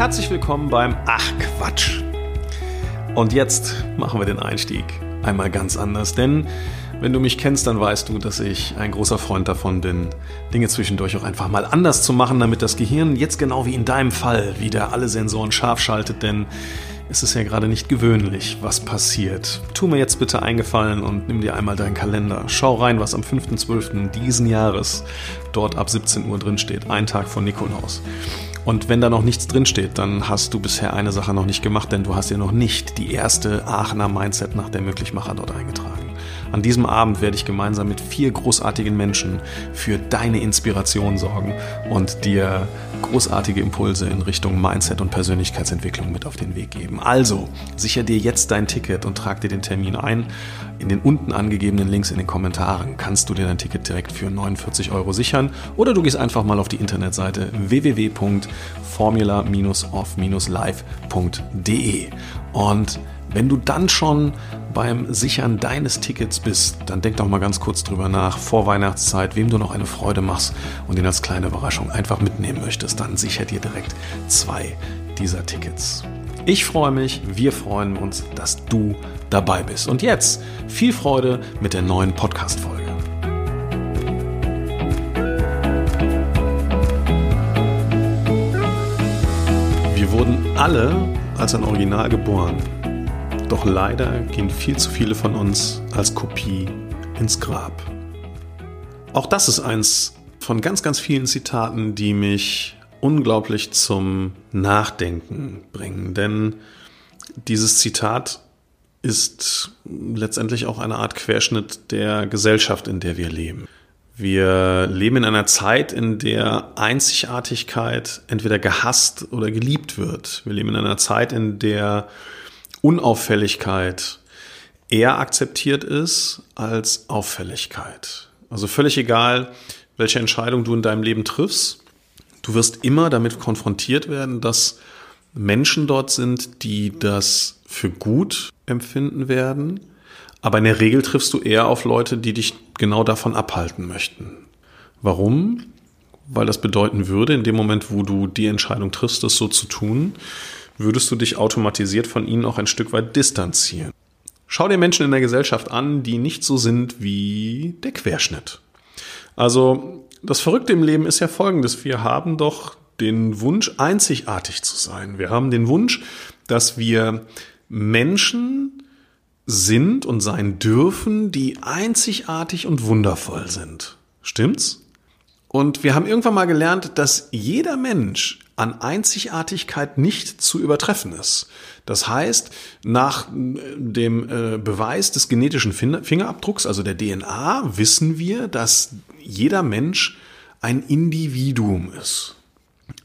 Herzlich willkommen beim Ach Quatsch. Und jetzt machen wir den Einstieg einmal ganz anders, denn wenn du mich kennst, dann weißt du, dass ich ein großer Freund davon bin, Dinge zwischendurch auch einfach mal anders zu machen, damit das Gehirn jetzt genau wie in deinem Fall wieder alle Sensoren scharf schaltet, denn es ist ja gerade nicht gewöhnlich, was passiert. Tu mir jetzt bitte eingefallen und nimm dir einmal deinen Kalender. Schau rein, was am 5.12. diesen Jahres dort ab 17 Uhr drin steht. Ein Tag von Nikolaus. Und wenn da noch nichts drinsteht, dann hast du bisher eine Sache noch nicht gemacht, denn du hast ja noch nicht die erste Aachener Mindset nach der Möglichmacher dort eingetragen. An diesem Abend werde ich gemeinsam mit vier großartigen Menschen für deine Inspiration sorgen und dir großartige Impulse in Richtung Mindset und Persönlichkeitsentwicklung mit auf den Weg geben. Also, sicher dir jetzt dein Ticket und trag dir den Termin ein. In den unten angegebenen Links in den Kommentaren kannst du dir dein Ticket direkt für 49 Euro sichern oder du gehst einfach mal auf die Internetseite www.formula-off-live.de und wenn du dann schon beim Sichern deines Tickets bist, dann denk doch mal ganz kurz drüber nach, vor Weihnachtszeit, wem du noch eine Freude machst und ihn als kleine Überraschung einfach mitnehmen möchtest, dann sicher dir direkt zwei dieser Tickets. Ich freue mich, wir freuen uns, dass du dabei bist. Und jetzt viel Freude mit der neuen Podcast-Folge. Wir wurden alle als ein Original geboren. Doch leider gehen viel zu viele von uns als Kopie ins Grab. Auch das ist eins von ganz, ganz vielen Zitaten, die mich unglaublich zum Nachdenken bringen. Denn dieses Zitat ist letztendlich auch eine Art Querschnitt der Gesellschaft, in der wir leben. Wir leben in einer Zeit, in der Einzigartigkeit entweder gehasst oder geliebt wird. Wir leben in einer Zeit, in der Unauffälligkeit eher akzeptiert ist als Auffälligkeit. Also völlig egal, welche Entscheidung du in deinem Leben triffst, du wirst immer damit konfrontiert werden, dass Menschen dort sind, die das für gut empfinden werden. Aber in der Regel triffst du eher auf Leute, die dich genau davon abhalten möchten. Warum? Weil das bedeuten würde, in dem Moment, wo du die Entscheidung triffst, das so zu tun, würdest du dich automatisiert von ihnen auch ein Stück weit distanzieren. Schau dir Menschen in der Gesellschaft an, die nicht so sind wie der Querschnitt. Also das Verrückte im Leben ist ja folgendes. Wir haben doch den Wunsch, einzigartig zu sein. Wir haben den Wunsch, dass wir Menschen sind und sein dürfen, die einzigartig und wundervoll sind. Stimmt's? Und wir haben irgendwann mal gelernt, dass jeder Mensch an Einzigartigkeit nicht zu übertreffen ist. Das heißt, nach äh, dem äh, Beweis des genetischen Fingerabdrucks, also der DNA, wissen wir, dass jeder Mensch ein Individuum ist.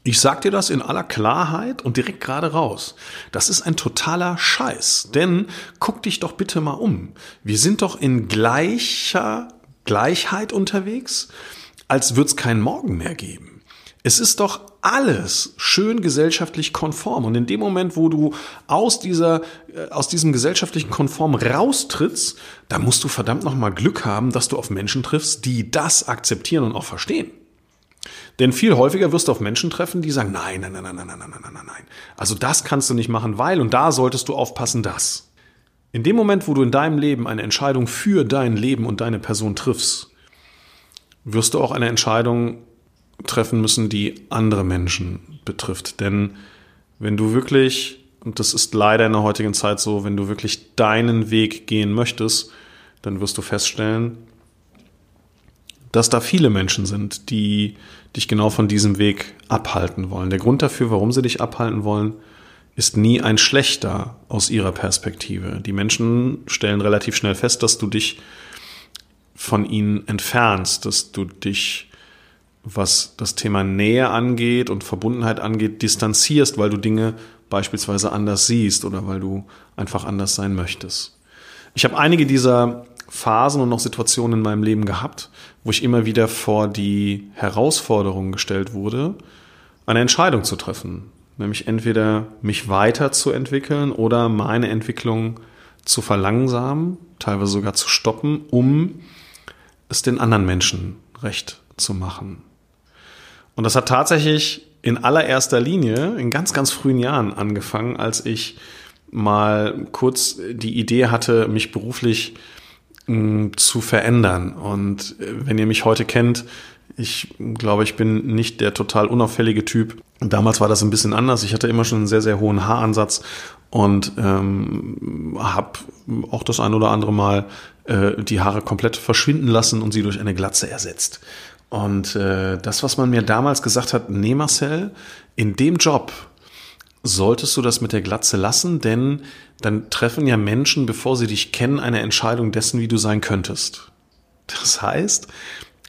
Ich sag dir das in aller Klarheit und direkt gerade raus. Das ist ein totaler Scheiß. Denn guck dich doch bitte mal um. Wir sind doch in gleicher Gleichheit unterwegs, als würde es keinen Morgen mehr geben. Es ist doch alles schön gesellschaftlich konform. Und in dem Moment, wo du aus dieser, äh, aus diesem gesellschaftlichen Konform raustrittst, da musst du verdammt nochmal Glück haben, dass du auf Menschen triffst, die das akzeptieren und auch verstehen. Denn viel häufiger wirst du auf Menschen treffen, die sagen, nein, nein, nein, nein, nein, nein, nein, nein, nein, nein. Also das kannst du nicht machen, weil, und da solltest du aufpassen, das. In dem Moment, wo du in deinem Leben eine Entscheidung für dein Leben und deine Person triffst, wirst du auch eine Entscheidung treffen müssen, die andere Menschen betrifft. Denn wenn du wirklich, und das ist leider in der heutigen Zeit so, wenn du wirklich deinen Weg gehen möchtest, dann wirst du feststellen, dass da viele Menschen sind, die dich genau von diesem Weg abhalten wollen. Der Grund dafür, warum sie dich abhalten wollen, ist nie ein schlechter aus ihrer Perspektive. Die Menschen stellen relativ schnell fest, dass du dich von ihnen entfernst, dass du dich was das Thema Nähe angeht und Verbundenheit angeht, distanzierst, weil du Dinge beispielsweise anders siehst oder weil du einfach anders sein möchtest. Ich habe einige dieser Phasen und noch Situationen in meinem Leben gehabt, wo ich immer wieder vor die Herausforderung gestellt wurde, eine Entscheidung zu treffen, nämlich entweder mich weiterzuentwickeln oder meine Entwicklung zu verlangsamen, teilweise sogar zu stoppen, um es den anderen Menschen recht zu machen. Und das hat tatsächlich in allererster Linie in ganz, ganz frühen Jahren angefangen, als ich mal kurz die Idee hatte, mich beruflich mh, zu verändern. Und äh, wenn ihr mich heute kennt, ich glaube, ich bin nicht der total unauffällige Typ. Damals war das ein bisschen anders. Ich hatte immer schon einen sehr, sehr hohen Haaransatz und ähm, habe auch das ein oder andere Mal äh, die Haare komplett verschwinden lassen und sie durch eine Glatze ersetzt. Und äh, das, was man mir damals gesagt hat, nee Marcel, in dem Job solltest du das mit der Glatze lassen, denn dann treffen ja Menschen, bevor sie dich kennen, eine Entscheidung dessen, wie du sein könntest. Das heißt,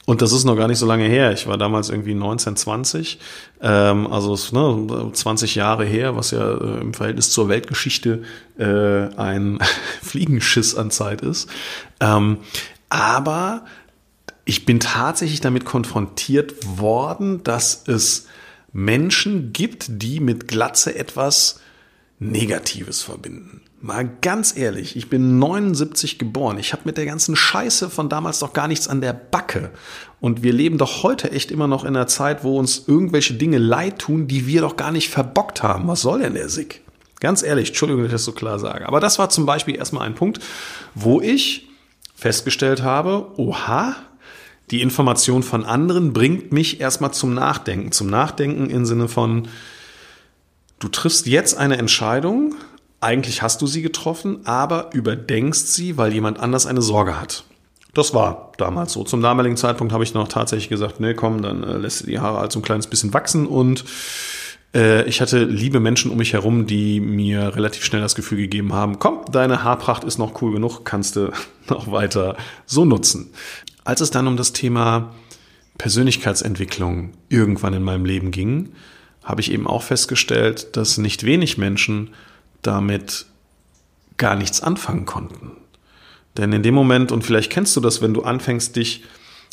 und das ist noch gar nicht so lange her. Ich war damals irgendwie 19, 20, ähm, also ne, 20 Jahre her, was ja äh, im Verhältnis zur Weltgeschichte äh, ein Fliegenschiss an Zeit ist. Ähm, aber ich bin tatsächlich damit konfrontiert worden, dass es Menschen gibt, die mit Glatze etwas Negatives verbinden. Mal ganz ehrlich, ich bin 79 geboren. Ich habe mit der ganzen Scheiße von damals doch gar nichts an der Backe. Und wir leben doch heute echt immer noch in einer Zeit, wo uns irgendwelche Dinge leid tun, die wir doch gar nicht verbockt haben. Was soll denn der Sick? Ganz ehrlich, Entschuldigung, dass ich das so klar sage. Aber das war zum Beispiel erstmal ein Punkt, wo ich festgestellt habe, oha, die Information von anderen bringt mich erstmal zum Nachdenken. Zum Nachdenken im Sinne von, du triffst jetzt eine Entscheidung, eigentlich hast du sie getroffen, aber überdenkst sie, weil jemand anders eine Sorge hat. Das war damals so. Zum damaligen Zeitpunkt habe ich noch tatsächlich gesagt, nee, komm, dann äh, lässt du die Haare halt so ein kleines bisschen wachsen und äh, ich hatte liebe Menschen um mich herum, die mir relativ schnell das Gefühl gegeben haben, komm, deine Haarpracht ist noch cool genug, kannst du noch weiter so nutzen. Als es dann um das Thema Persönlichkeitsentwicklung irgendwann in meinem Leben ging, habe ich eben auch festgestellt, dass nicht wenig Menschen damit gar nichts anfangen konnten. Denn in dem Moment, und vielleicht kennst du das, wenn du anfängst, dich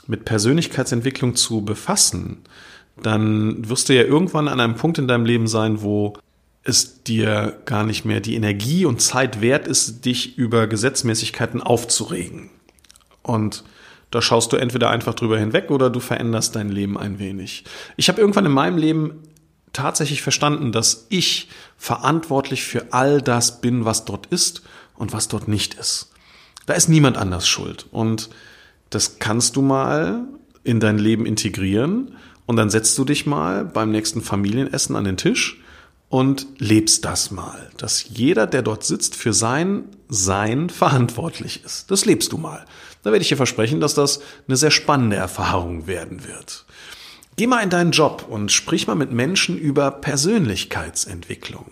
mit Persönlichkeitsentwicklung zu befassen, dann wirst du ja irgendwann an einem Punkt in deinem Leben sein, wo es dir gar nicht mehr die Energie und Zeit wert ist, dich über Gesetzmäßigkeiten aufzuregen. Und da schaust du entweder einfach drüber hinweg oder du veränderst dein Leben ein wenig. Ich habe irgendwann in meinem Leben tatsächlich verstanden, dass ich verantwortlich für all das bin, was dort ist und was dort nicht ist. Da ist niemand anders schuld. Und das kannst du mal in dein Leben integrieren und dann setzt du dich mal beim nächsten Familienessen an den Tisch und lebst das mal, dass jeder, der dort sitzt, für sein Sein verantwortlich ist. Das lebst du mal. Da werde ich dir versprechen, dass das eine sehr spannende Erfahrung werden wird. Geh mal in deinen Job und sprich mal mit Menschen über Persönlichkeitsentwicklung.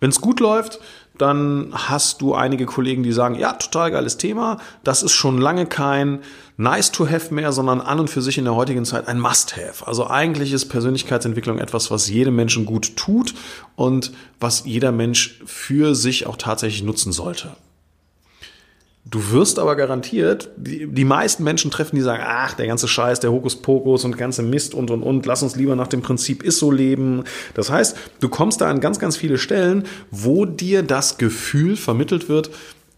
Wenn es gut läuft, dann hast du einige Kollegen, die sagen, ja, total geiles Thema. Das ist schon lange kein nice to have mehr, sondern an und für sich in der heutigen Zeit ein must have. Also eigentlich ist Persönlichkeitsentwicklung etwas, was jedem Menschen gut tut und was jeder Mensch für sich auch tatsächlich nutzen sollte. Du wirst aber garantiert, die, die meisten Menschen treffen, die sagen, ach, der ganze Scheiß, der Hokuspokus und ganze Mist und und und, lass uns lieber nach dem Prinzip ist so leben. Das heißt, du kommst da an ganz, ganz viele Stellen, wo dir das Gefühl vermittelt wird,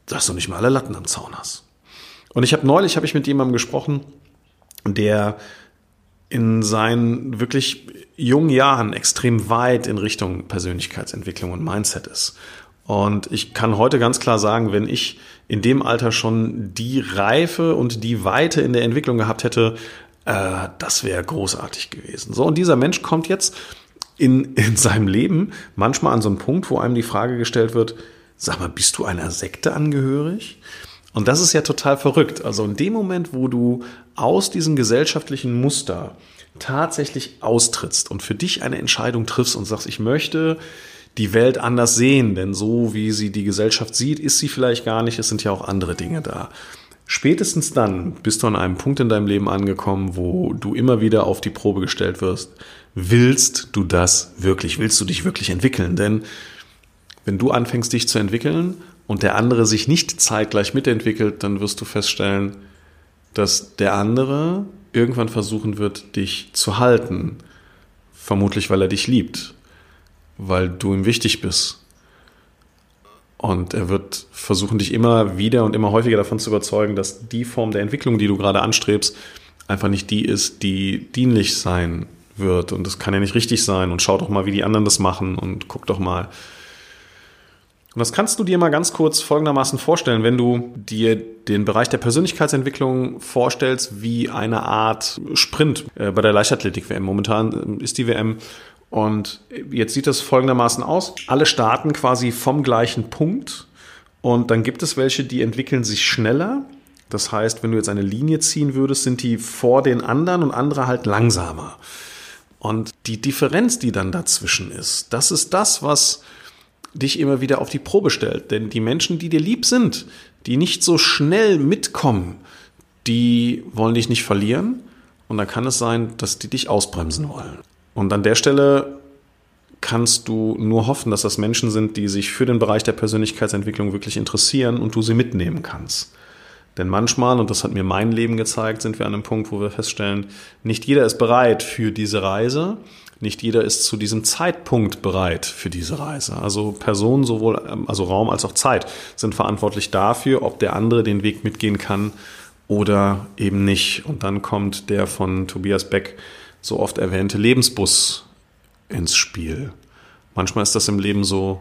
dass du nicht mal alle Latten am Zaun hast. Und ich habe neulich, habe ich mit jemandem gesprochen, der in seinen wirklich jungen Jahren extrem weit in Richtung Persönlichkeitsentwicklung und Mindset ist. Und ich kann heute ganz klar sagen, wenn ich in dem Alter schon die Reife und die Weite in der Entwicklung gehabt hätte, äh, das wäre großartig gewesen. So, und dieser Mensch kommt jetzt in, in seinem Leben manchmal an so einen Punkt, wo einem die Frage gestellt wird, sag mal, bist du einer Sekte angehörig? Und das ist ja total verrückt. Also in dem Moment, wo du aus diesem gesellschaftlichen Muster tatsächlich austrittst und für dich eine Entscheidung triffst und sagst, ich möchte die Welt anders sehen, denn so wie sie die Gesellschaft sieht, ist sie vielleicht gar nicht, es sind ja auch andere Dinge da. Spätestens dann bist du an einem Punkt in deinem Leben angekommen, wo du immer wieder auf die Probe gestellt wirst. Willst du das wirklich? Willst du dich wirklich entwickeln? Denn wenn du anfängst, dich zu entwickeln und der andere sich nicht zeitgleich mitentwickelt, dann wirst du feststellen, dass der andere irgendwann versuchen wird, dich zu halten. Vermutlich, weil er dich liebt weil du ihm wichtig bist. Und er wird versuchen, dich immer wieder und immer häufiger davon zu überzeugen, dass die Form der Entwicklung, die du gerade anstrebst, einfach nicht die ist, die dienlich sein wird und das kann ja nicht richtig sein und schau doch mal, wie die anderen das machen und guck doch mal. Und das kannst du dir mal ganz kurz folgendermaßen vorstellen, wenn du dir den Bereich der Persönlichkeitsentwicklung vorstellst wie eine Art Sprint äh, bei der Leichtathletik-WM. Momentan ist die WM und jetzt sieht das folgendermaßen aus. Alle starten quasi vom gleichen Punkt und dann gibt es welche, die entwickeln sich schneller. Das heißt, wenn du jetzt eine Linie ziehen würdest, sind die vor den anderen und andere halt langsamer. Und die Differenz, die dann dazwischen ist, das ist das, was dich immer wieder auf die Probe stellt. Denn die Menschen, die dir lieb sind, die nicht so schnell mitkommen, die wollen dich nicht verlieren. Und dann kann es sein, dass die dich ausbremsen wollen. Und an der Stelle kannst du nur hoffen, dass das Menschen sind, die sich für den Bereich der Persönlichkeitsentwicklung wirklich interessieren und du sie mitnehmen kannst. Denn manchmal, und das hat mir mein Leben gezeigt, sind wir an einem Punkt, wo wir feststellen, nicht jeder ist bereit für diese Reise. Nicht jeder ist zu diesem Zeitpunkt bereit für diese Reise. Also Personen, sowohl ähm, also Raum als auch Zeit, sind verantwortlich dafür, ob der andere den Weg mitgehen kann oder eben nicht. Und dann kommt der von Tobias Beck so oft erwähnte Lebensbus ins Spiel. Manchmal ist das im Leben so,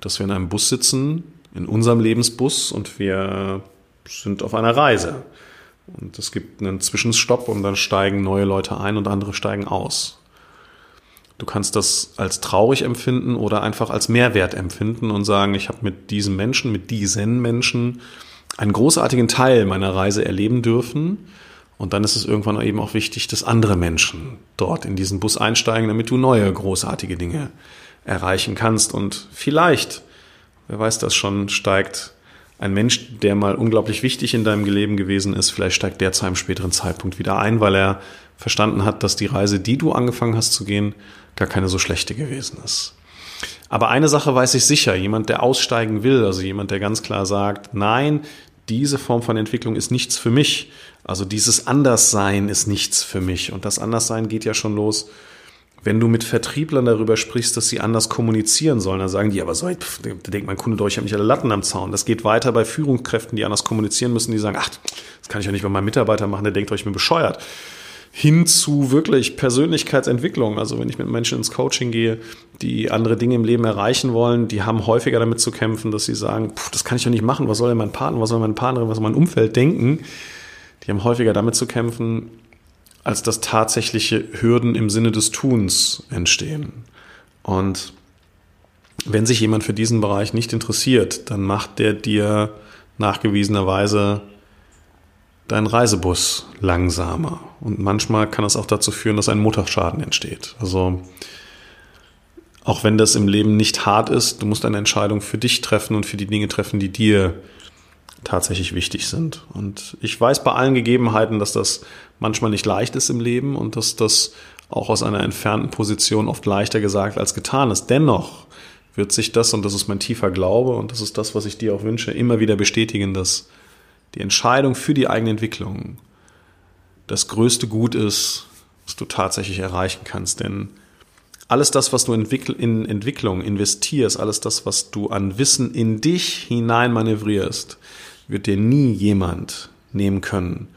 dass wir in einem Bus sitzen, in unserem Lebensbus, und wir sind auf einer Reise. Und es gibt einen Zwischenstopp und dann steigen neue Leute ein und andere steigen aus. Du kannst das als traurig empfinden oder einfach als Mehrwert empfinden und sagen, ich habe mit diesem Menschen, mit diesen Menschen einen großartigen Teil meiner Reise erleben dürfen. Und dann ist es irgendwann eben auch wichtig, dass andere Menschen dort in diesen Bus einsteigen, damit du neue großartige Dinge erreichen kannst. Und vielleicht, wer weiß das schon, steigt ein Mensch, der mal unglaublich wichtig in deinem Leben gewesen ist, vielleicht steigt der zu einem späteren Zeitpunkt wieder ein, weil er verstanden hat, dass die Reise, die du angefangen hast zu gehen, gar keine so schlechte gewesen ist. Aber eine Sache weiß ich sicher, jemand, der aussteigen will, also jemand, der ganz klar sagt, nein, diese Form von Entwicklung ist nichts für mich. Also dieses Anderssein ist nichts für mich. Und das Anderssein geht ja schon los, wenn du mit Vertrieblern darüber sprichst, dass sie anders kommunizieren sollen. Dann sagen die, aber so, da denkt mein Kunde doch, ich habe nicht alle Latten am Zaun. Das geht weiter bei Führungskräften, die anders kommunizieren müssen, die sagen, ach, das kann ich doch nicht bei meinem Mitarbeiter machen, der denkt doch, ich bin bescheuert hin zu wirklich Persönlichkeitsentwicklung. Also wenn ich mit Menschen ins Coaching gehe, die andere Dinge im Leben erreichen wollen, die haben häufiger damit zu kämpfen, dass sie sagen, das kann ich doch nicht machen, was soll denn mein Partner, was soll meine Partnerin, was soll mein Umfeld denken? Die haben häufiger damit zu kämpfen, als dass tatsächliche Hürden im Sinne des Tuns entstehen. Und wenn sich jemand für diesen Bereich nicht interessiert, dann macht der dir nachgewiesenerweise dein Reisebus langsamer. Und manchmal kann es auch dazu führen, dass ein Motorschaden entsteht. Also auch wenn das im Leben nicht hart ist, du musst eine Entscheidung für dich treffen und für die Dinge treffen, die dir tatsächlich wichtig sind. Und ich weiß bei allen Gegebenheiten, dass das manchmal nicht leicht ist im Leben und dass das auch aus einer entfernten Position oft leichter gesagt als getan ist. Dennoch wird sich das, und das ist mein tiefer Glaube, und das ist das, was ich dir auch wünsche, immer wieder bestätigen, dass die Entscheidung für die eigene Entwicklung das größte Gut ist, was du tatsächlich erreichen kannst. Denn alles das, was du in Entwicklung investierst, alles das, was du an Wissen in dich hinein manövrierst, wird dir nie jemand nehmen können.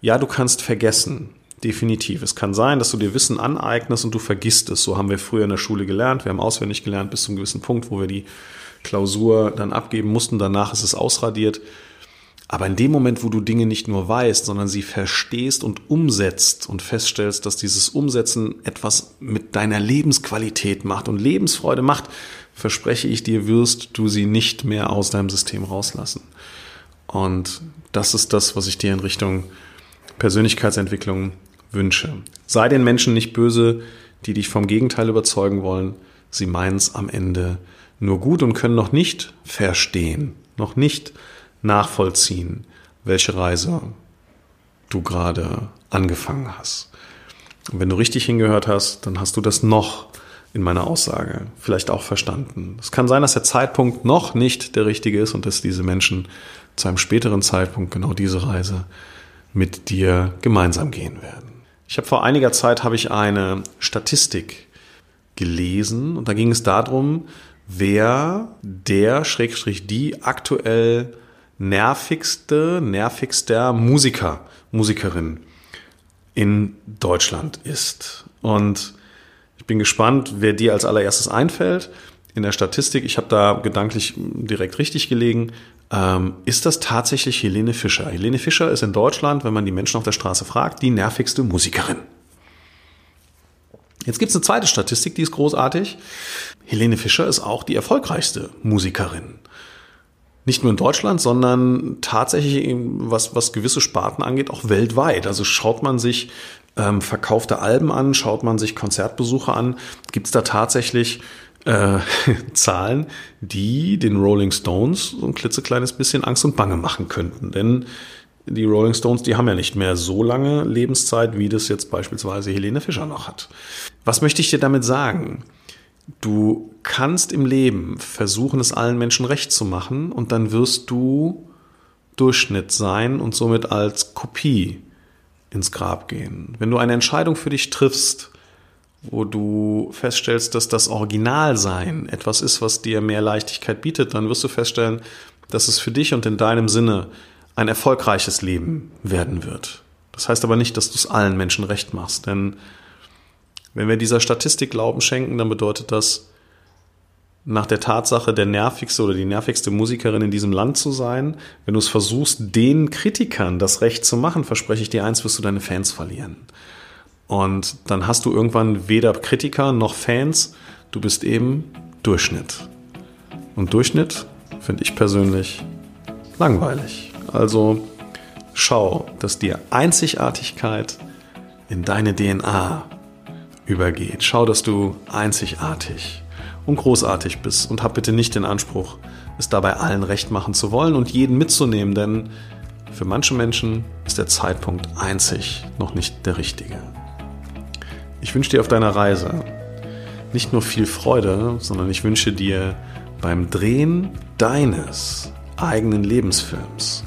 Ja, du kannst vergessen, definitiv. Es kann sein, dass du dir Wissen aneignest und du vergisst es. So haben wir früher in der Schule gelernt. Wir haben auswendig gelernt bis zu einem gewissen Punkt, wo wir die Klausur dann abgeben mussten. Danach ist es ausradiert. Aber in dem Moment, wo du Dinge nicht nur weißt, sondern sie verstehst und umsetzt und feststellst, dass dieses Umsetzen etwas mit deiner Lebensqualität macht und Lebensfreude macht, verspreche ich dir, wirst du sie nicht mehr aus deinem System rauslassen. Und das ist das, was ich dir in Richtung Persönlichkeitsentwicklung wünsche. Sei den Menschen nicht böse, die dich vom Gegenteil überzeugen wollen. Sie meinen es am Ende nur gut und können noch nicht verstehen, noch nicht nachvollziehen, welche Reise du gerade angefangen hast. Und wenn du richtig hingehört hast, dann hast du das noch in meiner Aussage vielleicht auch verstanden. Es kann sein, dass der Zeitpunkt noch nicht der richtige ist und dass diese Menschen zu einem späteren Zeitpunkt genau diese Reise mit dir gemeinsam gehen werden. Ich habe vor einiger Zeit habe ich eine Statistik gelesen und da ging es darum, wer der Schrägstrich die aktuell nervigste, nervigster Musiker, Musikerin in Deutschland ist. Und ich bin gespannt, wer dir als allererstes einfällt. In der Statistik, ich habe da gedanklich direkt richtig gelegen, ähm, ist das tatsächlich Helene Fischer. Helene Fischer ist in Deutschland, wenn man die Menschen auf der Straße fragt, die nervigste Musikerin. Jetzt gibt es eine zweite Statistik, die ist großartig. Helene Fischer ist auch die erfolgreichste Musikerin. Nicht nur in Deutschland, sondern tatsächlich, was, was gewisse Sparten angeht, auch weltweit. Also schaut man sich ähm, verkaufte Alben an, schaut man sich Konzertbesuche an, gibt es da tatsächlich äh, Zahlen, die den Rolling Stones so ein klitzekleines bisschen Angst und Bange machen könnten. Denn die Rolling Stones, die haben ja nicht mehr so lange Lebenszeit, wie das jetzt beispielsweise Helene Fischer noch hat. Was möchte ich dir damit sagen? Du kannst im Leben versuchen, es allen Menschen recht zu machen und dann wirst du Durchschnitt sein und somit als Kopie ins Grab gehen. Wenn du eine Entscheidung für dich triffst, wo du feststellst, dass das Originalsein etwas ist, was dir mehr Leichtigkeit bietet, dann wirst du feststellen, dass es für dich und in deinem Sinne ein erfolgreiches Leben werden wird. Das heißt aber nicht, dass du es allen Menschen recht machst, denn wenn wir dieser Statistik Glauben schenken, dann bedeutet das, nach der Tatsache, der nervigste oder die nervigste Musikerin in diesem Land zu sein. Wenn du es versuchst, den Kritikern das Recht zu machen, verspreche ich dir eins, wirst du deine Fans verlieren. Und dann hast du irgendwann weder Kritiker noch Fans. Du bist eben Durchschnitt. Und Durchschnitt finde ich persönlich langweilig. Also schau, dass dir Einzigartigkeit in deine DNA übergeht. Schau, dass du einzigartig und großartig bist und hab bitte nicht den Anspruch, es dabei allen recht machen zu wollen und jeden mitzunehmen, denn für manche Menschen ist der Zeitpunkt einzig noch nicht der richtige. Ich wünsche dir auf deiner Reise nicht nur viel Freude, sondern ich wünsche dir beim Drehen deines eigenen Lebensfilms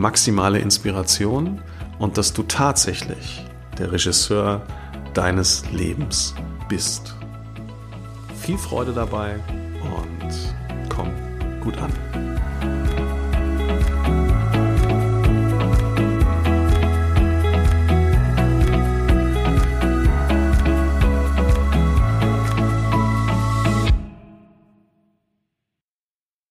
maximale Inspiration und dass du tatsächlich der Regisseur deines Lebens bist. Viel Freude dabei und komm gut an.